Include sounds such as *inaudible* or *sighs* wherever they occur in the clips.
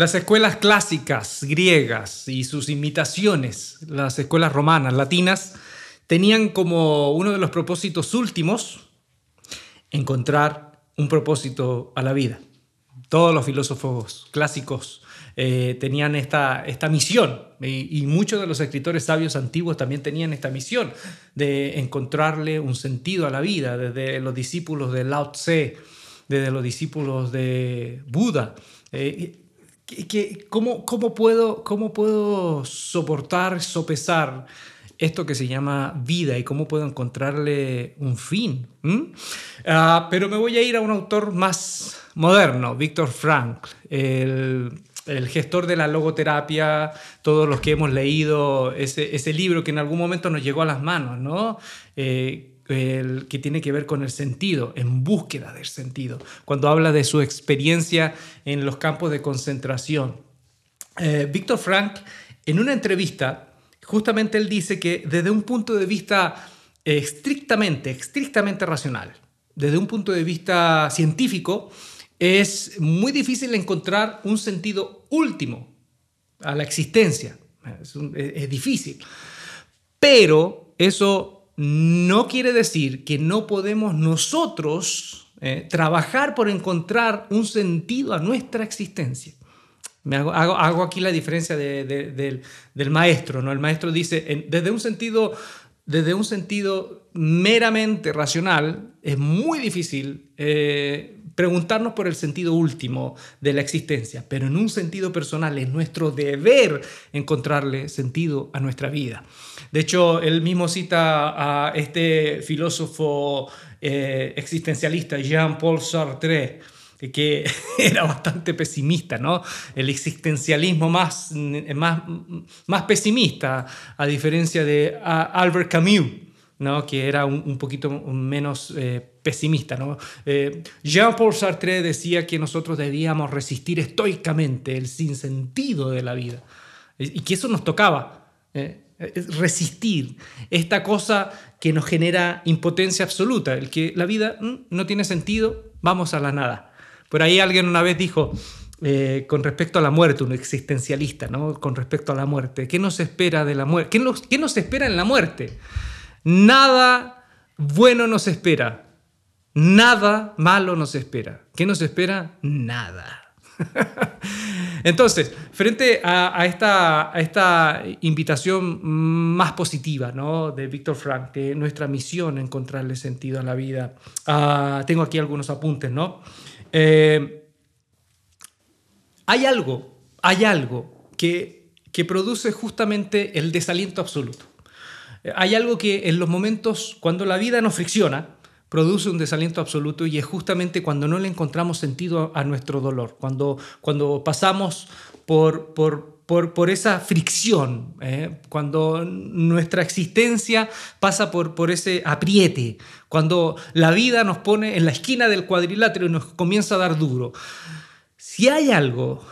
Las escuelas clásicas griegas y sus imitaciones, las escuelas romanas, latinas, tenían como uno de los propósitos últimos encontrar un propósito a la vida. Todos los filósofos clásicos eh, tenían esta, esta misión y, muchos de los escritores sabios antiguos también tenían esta misión de encontrarle un sentido a la vida, desde los discípulos de Lao Tse, desde los discípulos de Buda. Eh, ¿cómo, cómo, puedo, ¿Cómo puedo soportar, sopesar esto que se llama vida y cómo puedo encontrarle un fin. Ah, pero me voy a ir a un autor más moderno, Víctor Frank, el, gestor de la logoterapia, todos los que hemos leído ese, ese, libro que en algún momento nos llegó a las manos, ¿no? Eh, el, que tiene que ver con el sentido, en búsqueda del sentido, cuando habla de su experiencia en los campos de concentración. Eh, Víctor Frank, en una entrevista, justamente él dice que desde un punto de vista estrictamente, estrictamente racional, desde un punto de vista científico, es muy difícil encontrar un sentido último a la existencia. Es, difícil. Pero eso no quiere decir que no podemos nosotros eh, trabajar por encontrar un sentido a nuestra existencia. Me hago, aquí la diferencia del, maestro, ¿no? El maestro dice, desde, un sentido, desde un sentido meramente racional, es muy difícil eh, preguntarnos por el sentido último de la existencia, pero en un sentido personal es nuestro deber encontrarle sentido a nuestra vida. De hecho, él mismo cita a este filósofo eh, existencialista, Jean-Paul Sartre, que *laughs* era bastante pesimista, ¿no? El existencialismo más, más, más pesimista, a diferencia de Albert Camus, ¿no? que era un, poquito menos eh, pesimista. ¿no? Eh, Jean-Paul Sartre decía que nosotros debíamos resistir estoicamente el sinsentido de la vida y que eso nos tocaba. ¿eh? resistir esta cosa que nos genera impotencia absoluta, el que la vida mm, no tiene sentido, vamos a la nada. Por ahí alguien una vez dijo, con respecto a la muerte, un existencialista, ¿no? Con respecto a la muerte, ¿qué nos espera de la muerte? ¿Qué nos, ¿Qué nos espera en la muerte? Nada bueno nos espera. Nada malo nos espera. ¿Qué nos espera? Nada. *laughs* Entonces, frente a, esta, invitación más positiva ¿no? de Víctor Frank, de nuestra misión encontrarle sentido a la vida, ah, tengo aquí algunos apuntes. ¿no? Eh, hay algo, hay algo que produce justamente el desaliento absoluto. Hay algo que en los momentos cuando la vida nos fricciona, produce un desaliento absoluto y es justamente cuando no le encontramos sentido a nuestro dolor, cuando, cuando pasamos por, por, por, esa fricción, ¿eh? cuando nuestra existencia pasa por, por ese apriete, cuando la vida nos pone en la esquina del cuadrilátero y nos comienza a dar duro. Si hay algo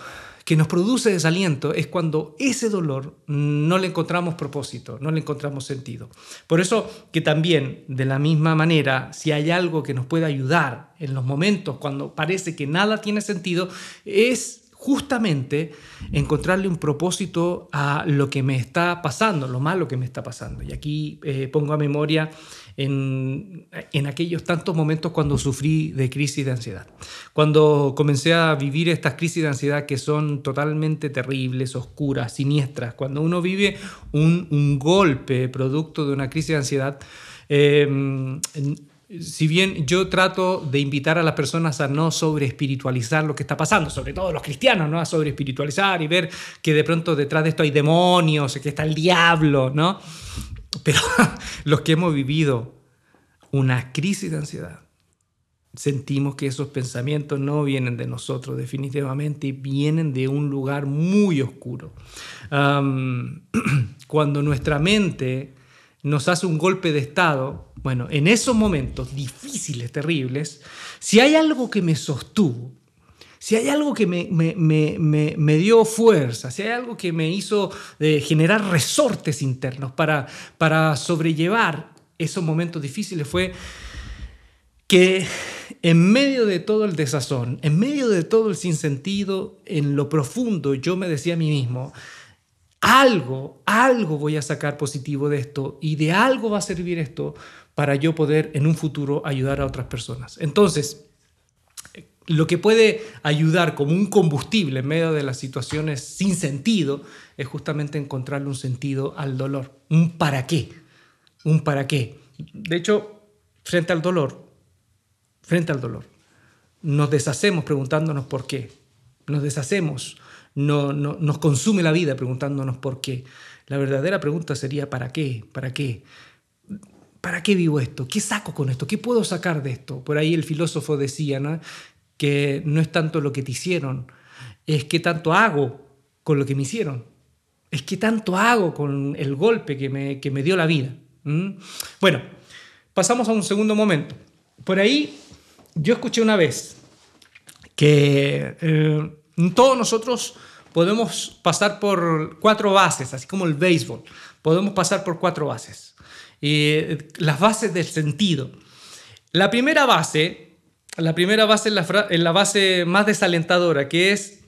que nos produce desaliento es cuando ese dolor no le encontramos propósito, no le encontramos sentido. Por eso que también, de la misma manera, si hay algo que nos puede ayudar en los momentos cuando parece que nada tiene sentido, es justamente encontrarle un propósito a lo que me está pasando, lo malo que me está pasando. Y aquí eh, pongo a memoria en, aquellos tantos momentos cuando sufrí de crisis de ansiedad. Cuando comencé a vivir estas crisis de ansiedad que son totalmente terribles, oscuras, siniestras. Cuando uno vive un, golpe producto de una crisis de ansiedad, eh, si bien yo trato de invitar a las personas a no sobre espiritualizar lo que está pasando, sobre todo los cristianos, ¿no? A sobre espiritualizar y ver que de pronto detrás de esto hay demonios, que está el diablo, ¿no? *laughs* Pero los que hemos vivido una crisis de ansiedad, sentimos que esos pensamientos no vienen de nosotros definitivamente, vienen de un lugar muy oscuro. *clears throat* cuando nuestra mente nos hace un golpe de estado, bueno, en esos momentos difíciles, terribles, si hay algo que me sostuvo, si hay algo que me, me, dio fuerza, si hay algo que me hizo eh, generar resortes internos para, para sobrellevar esos momentos difíciles, fue que en medio de todo el desazón, en medio de todo el sinsentido, en lo profundo, yo me decía a mí mismo, algo, algo voy a sacar positivo de esto y de algo va a servir esto para yo poder en un futuro ayudar a otras personas. Entonces, lo que puede ayudar como un combustible en medio de las situaciones sin sentido es justamente encontrarle un sentido al dolor, un para qué, un para qué. De hecho, frente al dolor, frente al dolor, nos deshacemos preguntándonos por qué, nos deshacemos, no, nos consume la vida preguntándonos por qué. La verdadera pregunta sería ¿para qué? ¿Para qué? ¿Para qué vivo esto? ¿Qué saco con esto? ¿Qué puedo sacar de esto? Por ahí el filósofo decía, ¿no? Que no es tanto lo que te hicieron, es que tanto hago con lo que me hicieron, es que tanto hago con el golpe que me, que me dio la vida. Bueno, pasamos a un segundo momento. Por ahí yo escuché una vez que eh, todos nosotros podemos pasar por cuatro bases, así como el béisbol, podemos pasar por cuatro bases. Y las bases del sentido. La primera base la primera base es la, base más desalentadora, que es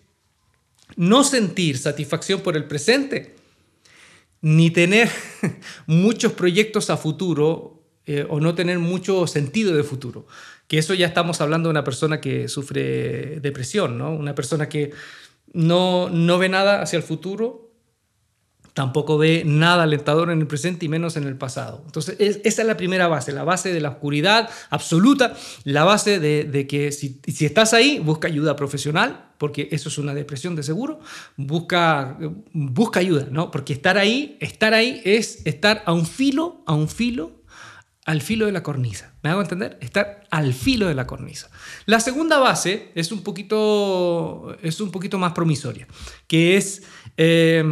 no sentir satisfacción por el presente, ni tener *laughs* muchos proyectos a futuro eh, o no tener mucho sentido de futuro. Que eso ya estamos hablando de una persona que sufre depresión, ¿no? Una persona que no, no ve nada hacia el futuro tampoco ve nada alentador en el presente y menos en el pasado. Entonces, esa es la primera base, la base de la oscuridad absoluta, la base de, que si, si, estás ahí, busca ayuda profesional, porque eso es una depresión de seguro, busca, busca ayuda, ¿no? Porque estar ahí, estar ahí es estar a un filo, a un filo, al filo de la cornisa. ¿Me hago entender? Estar al filo de la cornisa. La segunda base es un poquito, es un poquito más promisoria, que es... Eh,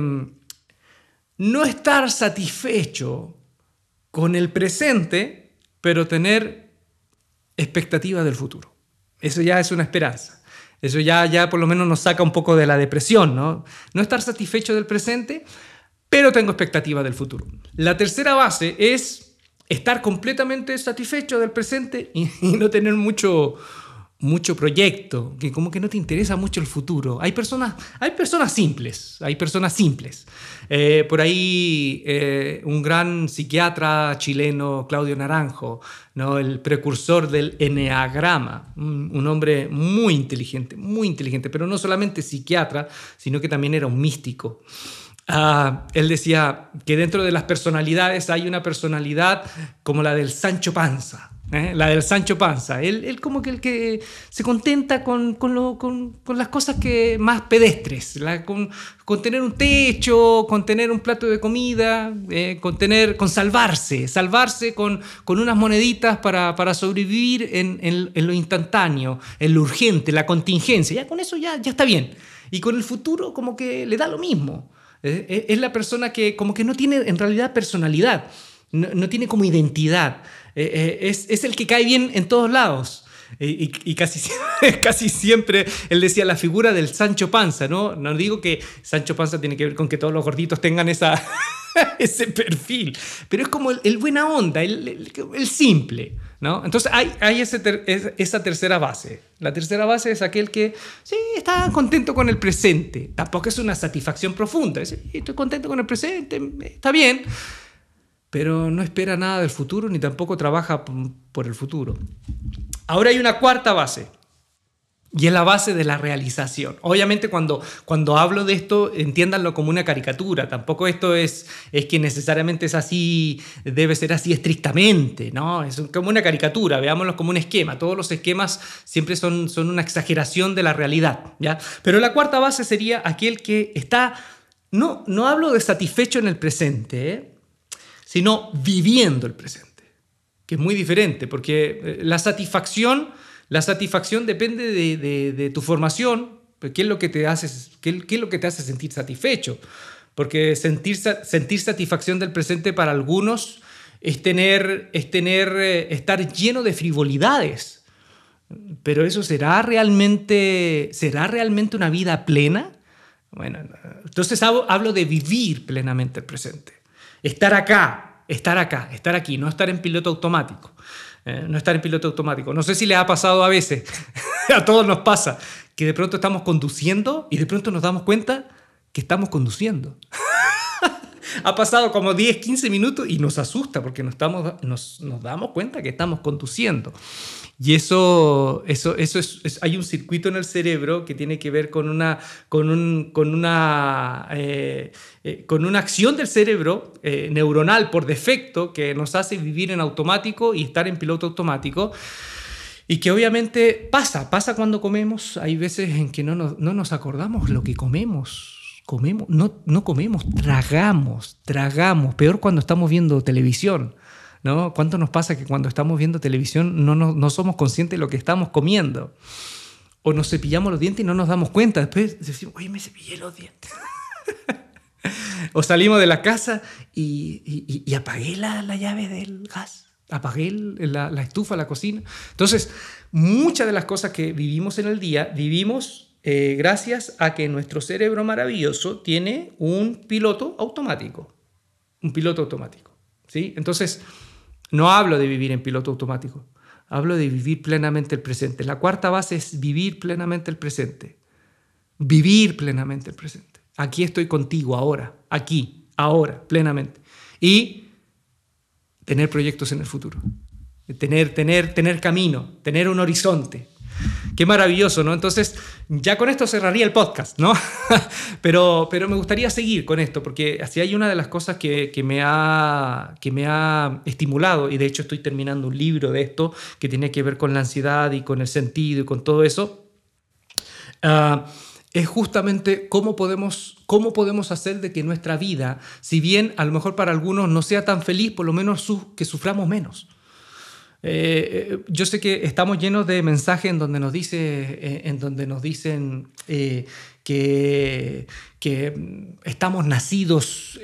no estar satisfecho con el presente, pero tener expectativa del futuro. Eso ya es una esperanza. Eso ya, ya por lo menos nos saca un poco de la depresión, ¿no? No estar satisfecho del presente, pero tengo expectativa del futuro. La tercera base es estar completamente satisfecho del presente y, *laughs* y no tener mucho, mucho proyecto, que como que no te interesa mucho el futuro. Hay personas, hay personas simples, hay personas simples. Eh, por ahí eh, un gran psiquiatra chileno, Claudio Naranjo, ¿no? el precursor del eneagrama, un, hombre muy inteligente, muy inteligente, pero no solamente psiquiatra, sino que también era un místico. Ah, él decía que dentro de las personalidades hay una personalidad como la del Sancho Panza, ¿eh? la del Sancho Panza. Él, él, como que el que se contenta con, con, lo, con, con las cosas que más pedestres, la, con, tener un techo, con tener un plato de comida, eh, con, tener, con salvarse, salvarse con, unas moneditas para, para sobrevivir en, en, lo instantáneo, en lo urgente, la contingencia. Ya con eso ya, ya está bien. Y con el futuro como que le da lo mismo. Es la persona que como que no tiene en realidad personalidad, no, tiene como identidad. Eh, eh, es, es, el que cae bien en todos lados. Y, y, casi, *laughs* casi siempre él decía la figura del Sancho Panza, ¿no? No digo que Sancho Panza tiene que ver con que todos los gorditos tengan esa, *laughs* ese perfil, pero es como el, buena onda, el, el, simple, ¿no? Entonces hay, hay ese esa tercera base. La tercera base es aquel que, sí, está contento con el presente, tampoco es una satisfacción profunda, estoy contento con el presente, está bien, pero no espera nada del futuro ni tampoco trabaja por el futuro. Ahora hay una cuarta base, y es la base de la realización. Obviamente cuando, cuando hablo de esto, entiéndanlo como una caricatura. Tampoco esto es, es que necesariamente es así, debe ser así estrictamente, ¿no? Es como una caricatura, veámoslo como un esquema. Todos los esquemas siempre son, son una exageración de la realidad, ¿ya? Pero la cuarta base sería aquel que está, no, no hablo de satisfecho en el presente, ¿eh? Sino viviendo el presente, que es muy diferente, porque eh, la satisfacción, la satisfacción depende de, tu formación, ¿qué es, lo que te hace, qué, es lo que te hace sentir satisfecho? Porque sentir, sentir satisfacción del presente para algunos es tener, es tener, eh, estar lleno de frivolidades. Pero eso será realmente, será realmente una vida plena. Bueno, entonces hablo de vivir plenamente el presente. Estar acá, estar acá, estar aquí, no estar en piloto automático. ¿eh? no estar en piloto automático. No sé si le ha pasado a veces, *laughs* a todos nos pasa, que de pronto estamos conduciendo y de pronto nos damos cuenta que estamos conduciendo. *laughs* ha pasado como 10, 15 minutos y nos asusta porque nos, estamos, nos, nos damos cuenta que estamos conduciendo. Y eso, eso, eso es, hay un circuito en el cerebro que tiene que ver con una, con un, con una, eh, eh, con una acción del cerebro eh, neuronal por defecto que nos hace vivir en automático y estar en piloto automático. Y que obviamente pasa, pasa cuando comemos. Hay veces en que no nos, no nos acordamos lo que comemos. Comemos, no, no comemos, tragamos, tragamos. Peor cuando estamos viendo televisión. ¿No? ¿Cuánto nos pasa que cuando estamos viendo televisión no, no, somos conscientes de lo que estamos comiendo? O nos cepillamos los dientes y no nos damos cuenta. Después decimos, oye, me cepillé los dientes. *laughs* o salimos de la casa y, y, apagué la, la, llave del gas. Apagué la, la, estufa, la cocina. Entonces, muchas de las cosas que vivimos en el día, vivimos eh, gracias a que nuestro cerebro maravilloso tiene un piloto automático. Un piloto automático. ¿sí? Entonces, no hablo de vivir en piloto automático, hablo de vivir plenamente el presente. La cuarta base es vivir plenamente el presente. Vivir plenamente el presente. Aquí estoy contigo ahora, aquí, ahora, plenamente. Y tener proyectos en el futuro. Tener, tener, tener camino, tener un horizonte, Qué maravilloso, ¿no? Entonces, ya con esto cerraría el podcast, ¿no? *laughs* pero, pero me gustaría seguir con esto, porque así hay una de las cosas que, me ha, que me ha estimulado, y de hecho estoy terminando un libro de esto, que tiene que ver con la ansiedad y con el sentido y con todo eso. Ah, es justamente cómo podemos, cómo podemos hacer de que nuestra vida, si bien a lo mejor para algunos no sea tan feliz, por lo menos que suframos menos. Eh, eh, yo sé que estamos llenos de mensajes en donde nos, dice, eh, en donde nos dicen que, que, estamos nacidos,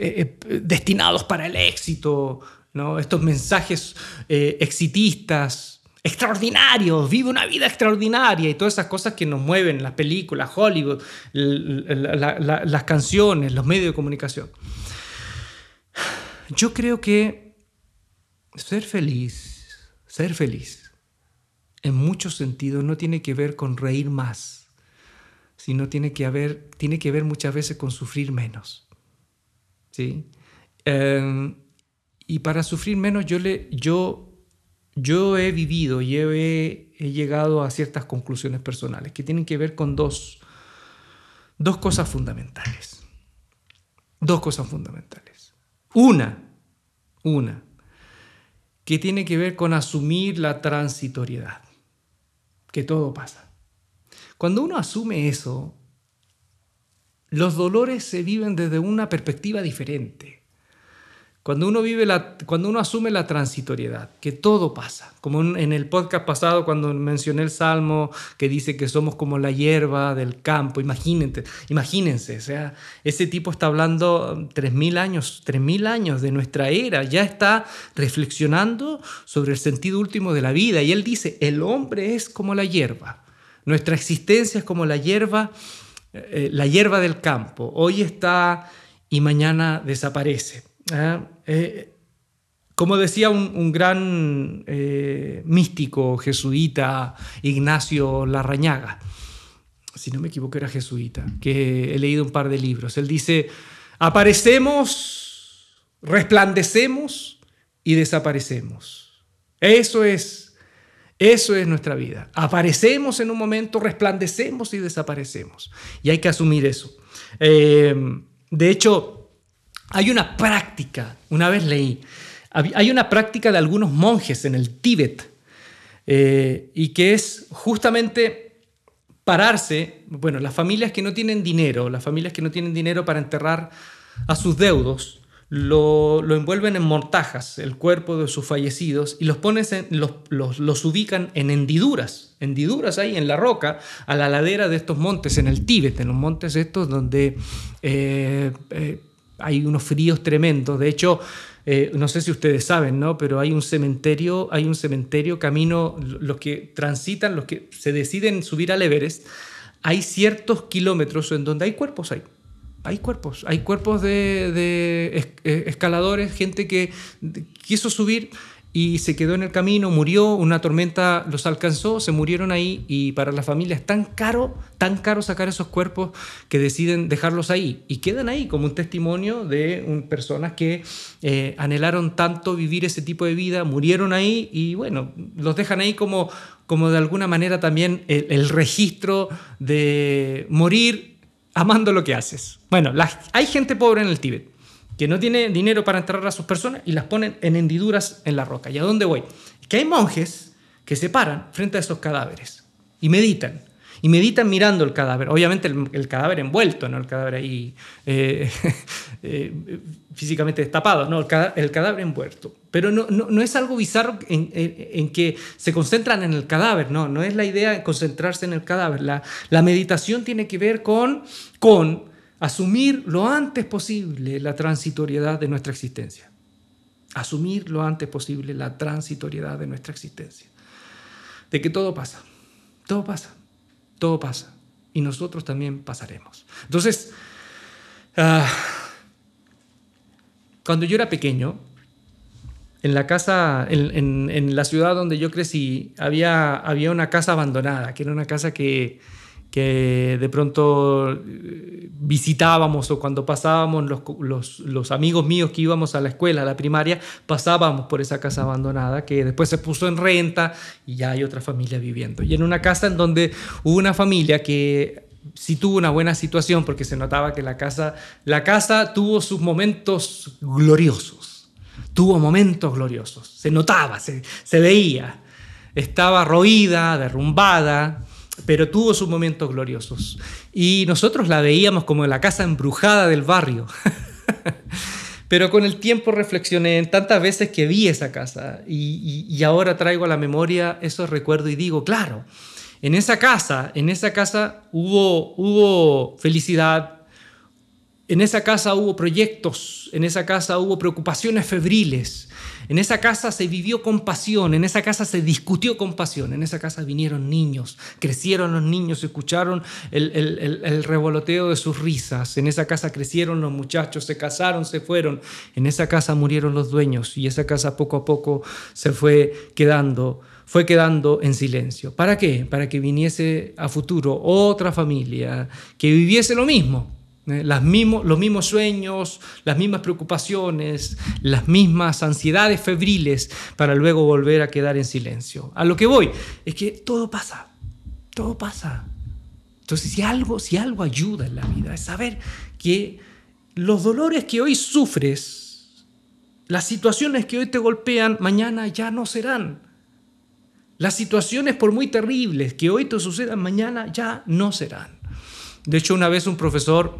destinados para el éxito, ¿no? estos mensajes exitistas, extraordinarios, vive una vida extraordinaria y todas esas cosas que nos mueven, las películas, Hollywood, las canciones, los medios de comunicación. Yo creo que ser feliz ser feliz, en muchos sentidos, no tiene que ver con reír más, sino tiene que, haber, tiene que ver muchas veces con sufrir menos. ¿sí? Em, y para sufrir menos yo, le, yo, yo he vivido y he, he, llegado a ciertas conclusiones personales que tienen que ver con dos, dos cosas fundamentales. Dos cosas fundamentales. Una, una, que tiene que ver con asumir la transitoriedad, que todo pasa. Cuando uno asume eso, los dolores se viven desde una perspectiva diferente. Cuando uno, vive cuando uno asume la transitoriedad, que todo pasa, como en el podcast pasado cuando mencioné el Salmo que dice que somos como la hierba del campo, imagínense, imagínense, o sea, ese tipo está hablando 3.000 años, 3.000 años de nuestra era, ya está reflexionando sobre el sentido último de la vida y él dice, el hombre es como la hierba, nuestra existencia es como la hierba, eh, la hierba del campo, hoy está y mañana desaparece. ¿ah? Eh, como decía un, gran eh, místico jesuita, Ignacio Larrañaga, si no me equivoco era jesuita, que he leído un par de libros, él dice, aparecemos, resplandecemos y desaparecemos. Eso es, eso es nuestra vida. Aparecemos en un momento, resplandecemos y desaparecemos. Y hay que asumir eso. Eh, de hecho, hay una práctica, una vez leí, hay una práctica de algunos monjes en el Tíbet, eh, y que es justamente pararse, bueno, las familias que no tienen dinero, las familias que no tienen dinero para enterrar a sus deudos, lo, envuelven en mortajas, el cuerpo de sus fallecidos, y los, ponen los, ubican en hendiduras, hendiduras ahí en la roca, a la ladera de estos montes, en el Tíbet, en los montes estos donde... Eh, eh, hay unos fríos tremendos. De hecho, eh, no sé si ustedes saben, ¿no? Pero hay un cementerio, hay un cementerio camino, los que transitan, los que se deciden subir al Everest, hay ciertos kilómetros en donde hay cuerpos. Hay cuerpos, hay cuerpos de, de eh, escaladores, gente que quiso subir y se quedó en el camino, murió, una tormenta los alcanzó, se murieron ahí y para la familia es tan caro, tan caro sacar esos cuerpos que deciden dejarlos ahí y quedan ahí como un testimonio de personas que eh, anhelaron tanto vivir ese tipo de vida, murieron ahí y bueno, los dejan ahí como, como de alguna manera también el, registro de morir amando lo que haces. Bueno, hay gente pobre en el Tíbet que no tiene dinero para enterrar a sus personas y las ponen en hendiduras en la roca. ¿Y a dónde voy? Que hay monjes que se paran frente a esos cadáveres y meditan. Y meditan mirando el cadáver. Obviamente el, cadáver envuelto, no el cadáver ahí eh, *laughs* eh, físicamente destapado, no, el cadáver, envuelto. Pero no, no, es algo bizarro en, en, que se concentran en el cadáver, no, no es la idea de concentrarse en el cadáver. La, la meditación tiene que ver con, con asumir lo antes posible la transitoriedad de nuestra existencia. Asumir lo antes posible la transitoriedad de nuestra existencia. De que todo pasa, todo pasa, todo pasa. Y nosotros también pasaremos. Entonces, ah, cuando yo era pequeño, en la casa, en, en, la ciudad donde yo crecí, había, había una casa abandonada, que era una casa que, que de pronto eh, visitábamos o cuando pasábamos los, los, amigos míos que íbamos a la escuela, a la primaria, pasábamos por esa casa abandonada que después se puso en renta y ya hay otra familia viviendo. Y en una casa en donde hubo una familia que sí tuvo una buena situación porque se notaba que la casa, la casa tuvo sus momentos gloriosos, tuvo momentos gloriosos, se notaba, se, se veía, estaba roída, derrumbada, pero tuvo sus momentos gloriosos. Y nosotros la veíamos como la casa embrujada del barrio. *laughs* pero con el tiempo reflexioné en tantas veces que vi esa casa y, ahora traigo a la memoria esos recuerdos y digo, claro, en esa casa, en esa casa hubo, hubo felicidad, en esa casa hubo proyectos, en esa casa hubo preocupaciones febriles, en esa casa se vivió con pasión, en esa casa se discutió con pasión, en esa casa vinieron niños, crecieron los niños, escucharon el, revoloteo de sus risas, en esa casa crecieron los muchachos, se casaron, se fueron, en esa casa murieron los dueños y esa casa poco a poco se fue quedando fue quedando en silencio. ¿Para qué? Para que viniese a futuro otra familia que viviese lo mismo, ¿eh? Las los mismos sueños, las mismas preocupaciones, las mismas ansiedades febriles para luego volver a quedar en silencio. A lo que voy es que todo pasa, todo pasa. Entonces, si algo, si algo ayuda en la vida es saber que los dolores que hoy sufres, las situaciones que hoy te golpean, mañana ya no serán. Las situaciones, por muy terribles que hoy te sucedan, mañana ya no serán. De hecho, una vez un profesor,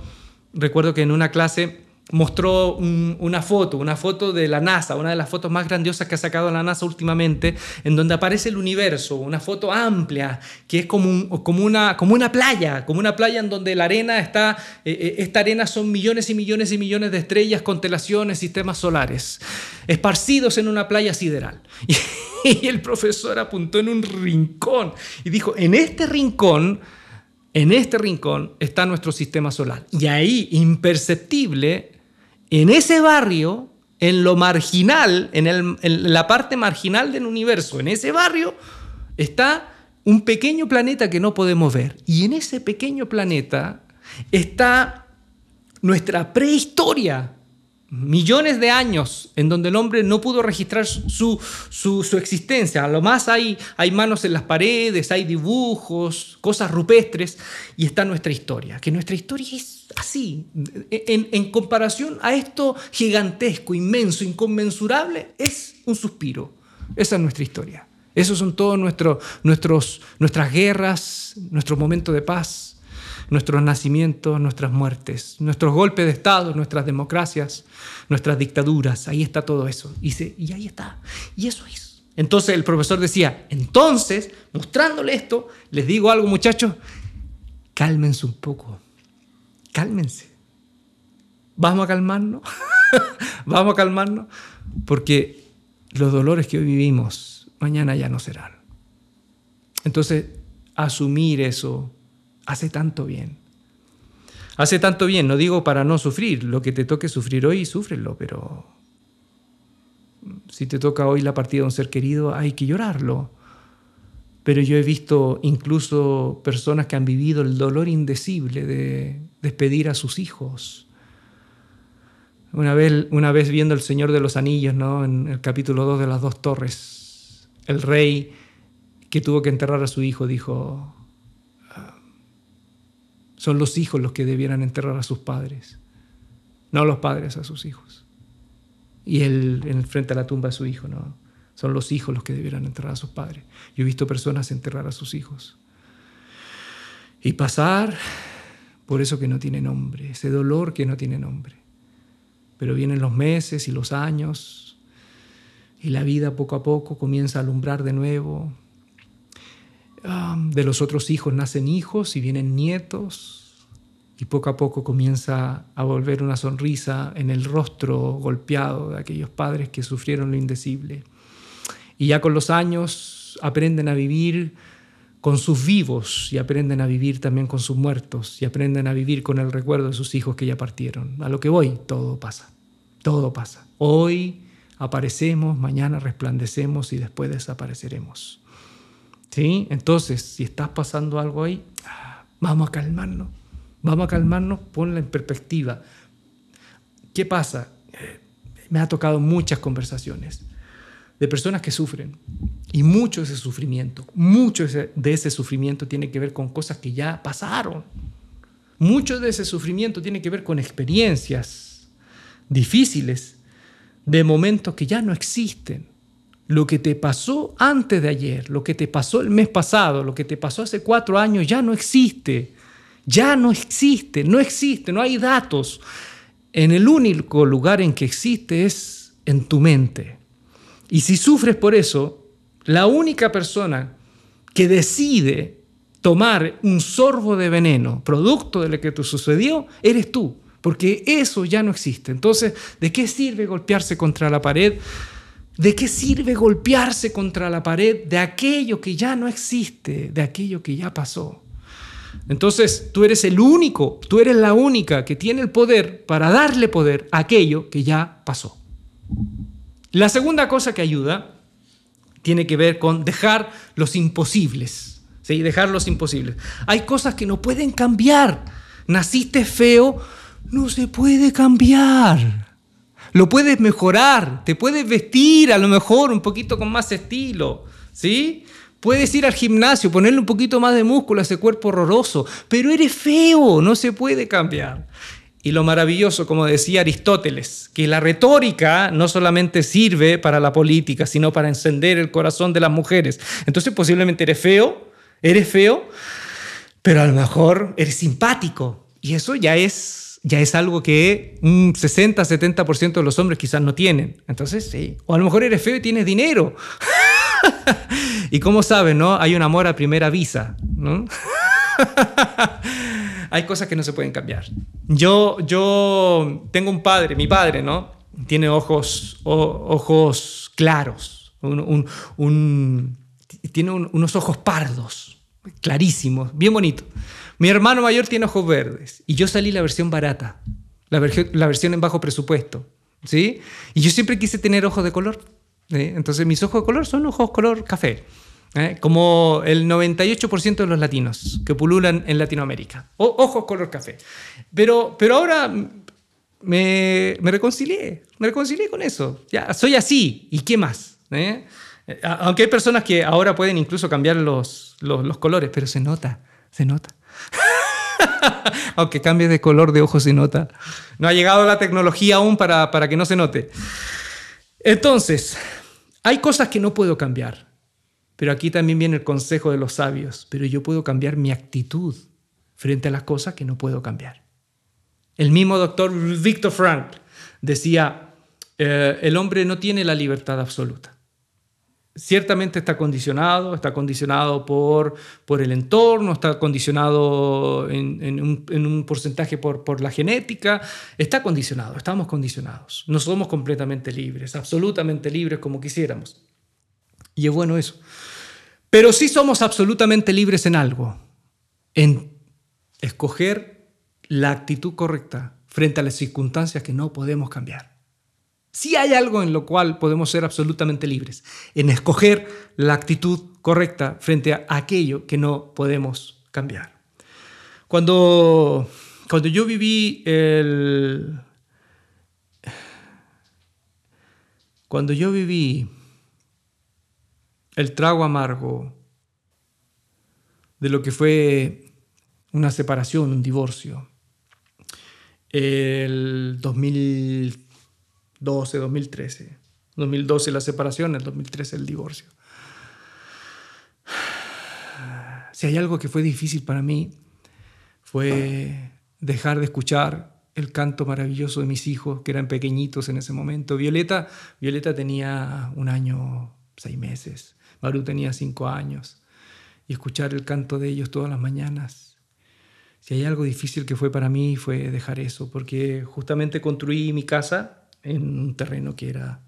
recuerdo que en una clase mostró una foto, una foto de la NASA, una de las fotos más grandiosas que ha sacado la NASA últimamente, en donde aparece el universo, una foto amplia, que es como, una, como una playa, como una playa en donde la arena está, eh, eh, esta arena son millones y millones y millones de estrellas, constelaciones, sistemas solares, esparcidos en una playa sideral. *laughs* Y el profesor apuntó en un rincón y dijo, en este rincón, en este rincón está nuestro sistema solar. Y ahí, imperceptible, en ese barrio, en lo marginal, en, la parte marginal del universo, en ese barrio, está un pequeño planeta que no podemos ver. Y en ese pequeño planeta está nuestra prehistoria, millones de años en donde el hombre no pudo registrar su, su, existencia. A lo más hay, hay manos en las paredes, hay dibujos, cosas rupestres, y está nuestra historia, que nuestra historia es así. En, comparación a esto gigantesco, inmenso, inconmensurable, es un suspiro. Esa es nuestra historia. Esos son todos nuestros, nuestras guerras, nuestro momento de paz, nuestros nacimientos, nuestras muertes, nuestros golpes de Estado, nuestras democracias, nuestras dictaduras. Ahí está todo eso. Y, y ahí está. Y eso es. Entonces el profesor decía, entonces, mostrándole esto, les digo algo muchachos, cálmense un poco, cálmense. Vamos a calmarnos, *laughs* vamos a calmarnos, porque los dolores que hoy vivimos, mañana ya no serán. Entonces, asumir eso, hace tanto bien. Hace tanto bien, no digo para no sufrir, lo que te toque sufrir hoy, súfrelo, pero si te toca hoy la partida de un ser querido, hay que llorarlo. Pero yo he visto incluso personas que han vivido el dolor indecible de despedir a sus hijos. Una vez, una vez viendo El Señor de los Anillos, ¿no? en el capítulo 2 de las dos torres, el rey que tuvo que enterrar a su hijo dijo, son los hijos los que debieran enterrar a sus padres, no los padres a sus hijos. Y él en frente a la tumba de su hijo, ¿no? Son los hijos los que debieran enterrar a sus padres. Yo he visto personas enterrar a sus hijos. Y pasar por eso que no tiene nombre, ese dolor que no tiene nombre. Pero vienen los meses y los años y la vida poco a poco comienza a alumbrar de nuevo. De los otros hijos nacen hijos y vienen nietos y poco a poco comienza a volver una sonrisa en el rostro golpeado de aquellos padres que sufrieron lo indecible. Y ya con los años aprenden a vivir con sus vivos y aprenden a vivir también con sus muertos y aprenden a vivir con el recuerdo de sus hijos que ya partieron. A lo que voy, todo pasa, todo pasa. Hoy aparecemos, mañana resplandecemos y después desapareceremos. ¿Sí? Entonces, si estás pasando algo ahí, ah, vamos a calmarnos, vamos a calmarnos, ponla en perspectiva. ¿Qué pasa? Eh, me ha tocado muchas conversaciones de personas que sufren. Y mucho de ese sufrimiento, mucho de ese sufrimiento tiene que ver con cosas que ya pasaron. Mucho de ese sufrimiento tiene que ver con experiencias difíciles, de momentos que ya no existen. Lo que te pasó antes de ayer, lo que te pasó el mes pasado, lo que te pasó hace cuatro años, ya no existe. Ya no existe, no existe, no hay datos. En el único lugar en que existe es en tu mente. Y si sufres por eso, la única persona que decide tomar un sorbo de veneno, producto de lo que te sucedió, eres tú, porque eso ya no existe. Entonces, ¿de qué sirve golpearse contra la pared? ¿De qué sirve golpearse contra la pared de aquello que ya no existe, de aquello que ya pasó? Entonces, tú eres el único, tú eres la única que tiene el poder para darle poder a aquello que ya pasó. La segunda cosa que ayuda tiene que ver con dejar los imposibles. ¿sí? Dejar los imposibles. Hay cosas que no pueden cambiar. Naciste feo, no se puede cambiar. Lo puedes mejorar, te puedes vestir a lo mejor un poquito con más estilo, ¿sí? Puedes ir al gimnasio, ponerle un poquito más de músculo a ese cuerpo horroroso, pero eres feo, no se puede cambiar. Y lo maravilloso, como decía Aristóteles, que la retórica no solamente sirve para la política, sino para encender el corazón de las mujeres. Entonces posiblemente eres feo, eres feo, pero a lo mejor eres simpático. Y eso ya es, ya es algo que un 60-70% de los hombres quizás no tienen. Entonces, sí. O a lo mejor eres feo y tienes dinero. *laughs* y como sabes, ¿no? Hay un amor a primera vista, ¿no? *laughs* hay cosas que no se pueden cambiar. Yo, yo tengo un padre, mi padre, ¿no? Tiene ojos, ojos claros, tiene unos ojos pardos, clarísimos, bien bonito. Mi hermano mayor tiene ojos verdes y yo salí la versión barata, la, versión en bajo presupuesto, ¿sí? Y yo siempre quise tener ojos de color. Entonces mis ojos de color son ojos color café. ¿eh? como el 98% de los latinos que pululan en Latinoamérica. O, ojos color café. Pero, pero ahora me, me, reconcilié, me reconcilié con eso. Ya, soy así, ¿y qué más? ¿Eh? Aunque hay personas que ahora pueden incluso cambiar los, los colores, pero se nota, se nota. *laughs* Aunque cambie de color de ojos se nota. No ha llegado la tecnología aún para, para que no se note. Entonces, hay cosas que no puedo cambiar. Pero aquí también viene el consejo de los sabios, pero yo puedo cambiar mi actitud frente a las cosas que no puedo cambiar. El mismo doctor Viktor Frankl decía, eh, el hombre no tiene la libertad absoluta. Ciertamente está condicionado, está condicionado por, por el entorno, está condicionado en, un, porcentaje por, por la genética, está condicionado, estamos condicionados. No somos completamente libres, absolutamente libres como quisiéramos. Y es bueno eso. Pero sí somos absolutamente libres en algo, en escoger la actitud correcta frente a las circunstancias que no podemos cambiar. Si hay algo en lo cual podemos ser absolutamente libres, en escoger la actitud correcta frente a aquello que no podemos cambiar. Cuando, cuando yo viví el... Cuando yo viví el trago amargo de lo que fue una separación, un divorcio, el 2000 2012, 2013. 2012 la separación, el 2013 el divorcio. *sighs* Si hay algo que fue difícil para mí, fue dejar de escuchar el canto maravilloso de mis hijos, que eran pequeñitos en ese momento. Violeta, Violeta tenía un año, seis meses. Maru tenía cinco años. Y escuchar el canto de ellos todas las mañanas. Si hay algo difícil que fue para mí, fue dejar eso, porque justamente construí mi casa en un terreno que era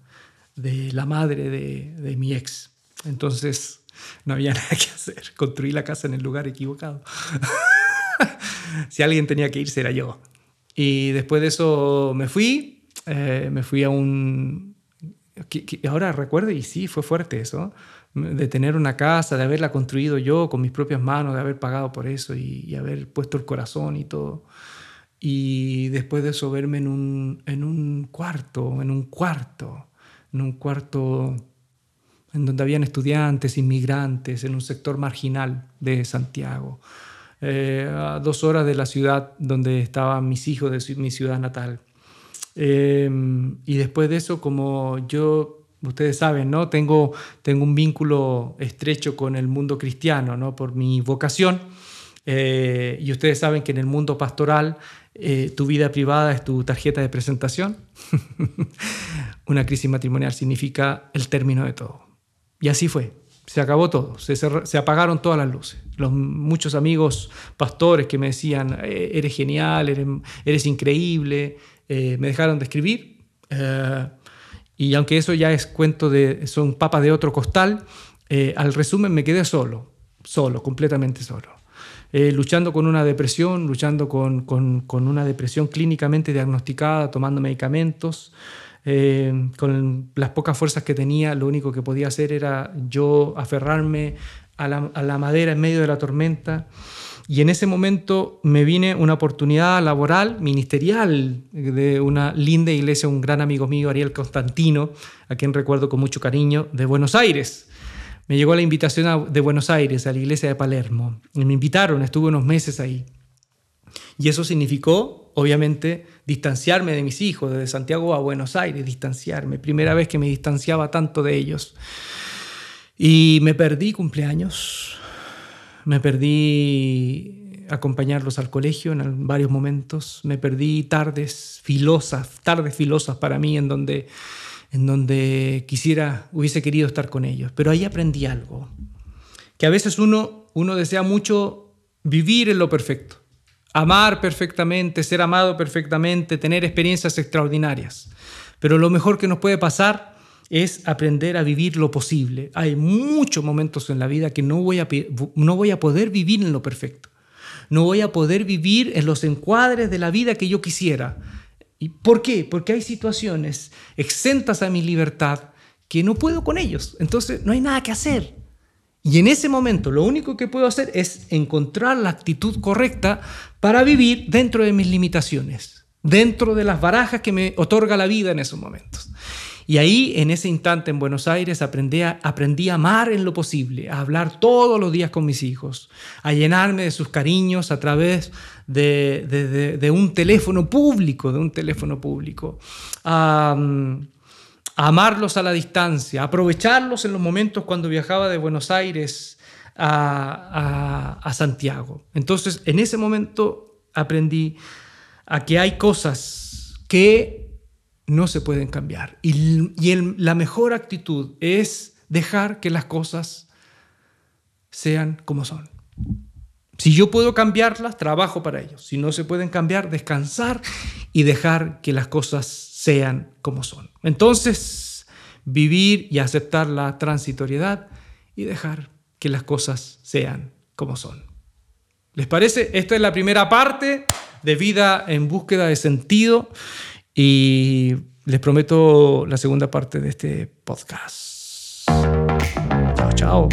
de la madre de, de mi ex. Entonces no había *laughs* nada que hacer. Construí la casa en el lugar equivocado. *laughs* si alguien tenía que irse era yo. Y después de eso me fui, eh, me fui a un... ahora recuerdo, y sí, fue fuerte eso, de tener una casa, de haberla construido yo con mis propias manos, de haber pagado por eso y, y haber puesto el corazón y todo y después de eso verme en un, en un cuarto, en un cuarto, en un cuarto en donde habían estudiantes, inmigrantes, en un sector marginal de Santiago, eh, a dos horas de la ciudad donde estaban mis hijos, de mi ciudad natal. Eh, y después de eso, como yo, ustedes saben, ¿no? tengo, tengo un vínculo estrecho con el mundo cristiano ¿no? por mi vocación. Eh, y ustedes saben que en el mundo pastoral eh, tu vida privada es tu tarjeta de presentación. *laughs* Una crisis matrimonial significa el término de todo. Y así fue. Se acabó todo, se, apagaron todas las luces. Los, muchos amigos pastores que me decían, eh, eres genial, eres, increíble, eh, me dejaron de escribir. y aunque eso ya es cuento de, son papas de otro costal, al resumen me quedé solo, solo, completamente solo. Eh, luchando con una depresión, luchando con, con, una depresión clínicamente diagnosticada, tomando medicamentos. Eh, con las pocas fuerzas que tenía, lo único que podía hacer era yo aferrarme a la, madera en medio de la tormenta. Y en ese momento me vine una oportunidad laboral, ministerial, de una linda iglesia, un gran amigo mío, Ariel Constantino, a quien recuerdo con mucho cariño, de Buenos Aires me llegó la invitación de Buenos Aires, a la iglesia de Palermo. Y me invitaron, estuve unos meses ahí. Y eso significó, obviamente, distanciarme de mis hijos, desde Santiago a Buenos Aires, distanciarme. Primera vez que me distanciaba tanto de ellos. Y me perdí cumpleaños, me perdí acompañarlos al colegio en varios momentos, me perdí tardes filosas, tardes filosas para mí en donde en donde quisiera, hubiese querido estar con ellos. Pero ahí aprendí algo, que a veces uno, uno desea mucho vivir en lo perfecto, amar perfectamente, ser amado perfectamente, tener experiencias extraordinarias. Pero lo mejor que nos puede pasar es aprender a vivir lo posible. Hay muchos momentos en la vida que no voy a, no voy a poder vivir en lo perfecto. No voy a poder vivir en los encuadres de la vida que yo quisiera ¿Y por qué? Porque hay situaciones exentas a mi libertad que no puedo con ellos. Entonces no hay nada que hacer. Y en ese momento lo único que puedo hacer es encontrar la actitud correcta para vivir dentro de mis limitaciones, dentro de las barajas que me otorga la vida en esos momentos. Y ahí, en ese instante en Buenos Aires, aprendí a, aprendí amar en lo posible, a hablar todos los días con mis hijos, a llenarme de sus cariños a través de, un teléfono público, de un teléfono público, a, amarlos a la distancia, a aprovecharlos en los momentos cuando viajaba de Buenos Aires a Santiago. Entonces, en ese momento aprendí a que hay cosas que no se pueden cambiar. Y, la mejor actitud es dejar que las cosas sean como son. Si yo puedo cambiarlas, trabajo para ello. Si no se pueden cambiar, descansar y dejar que las cosas sean como son. Entonces, vivir y aceptar la transitoriedad y dejar que las cosas sean como son. ¿Les parece? Esta es la primera parte de vida en búsqueda de sentido. Y les prometo la segunda parte de este podcast. Chao, chao.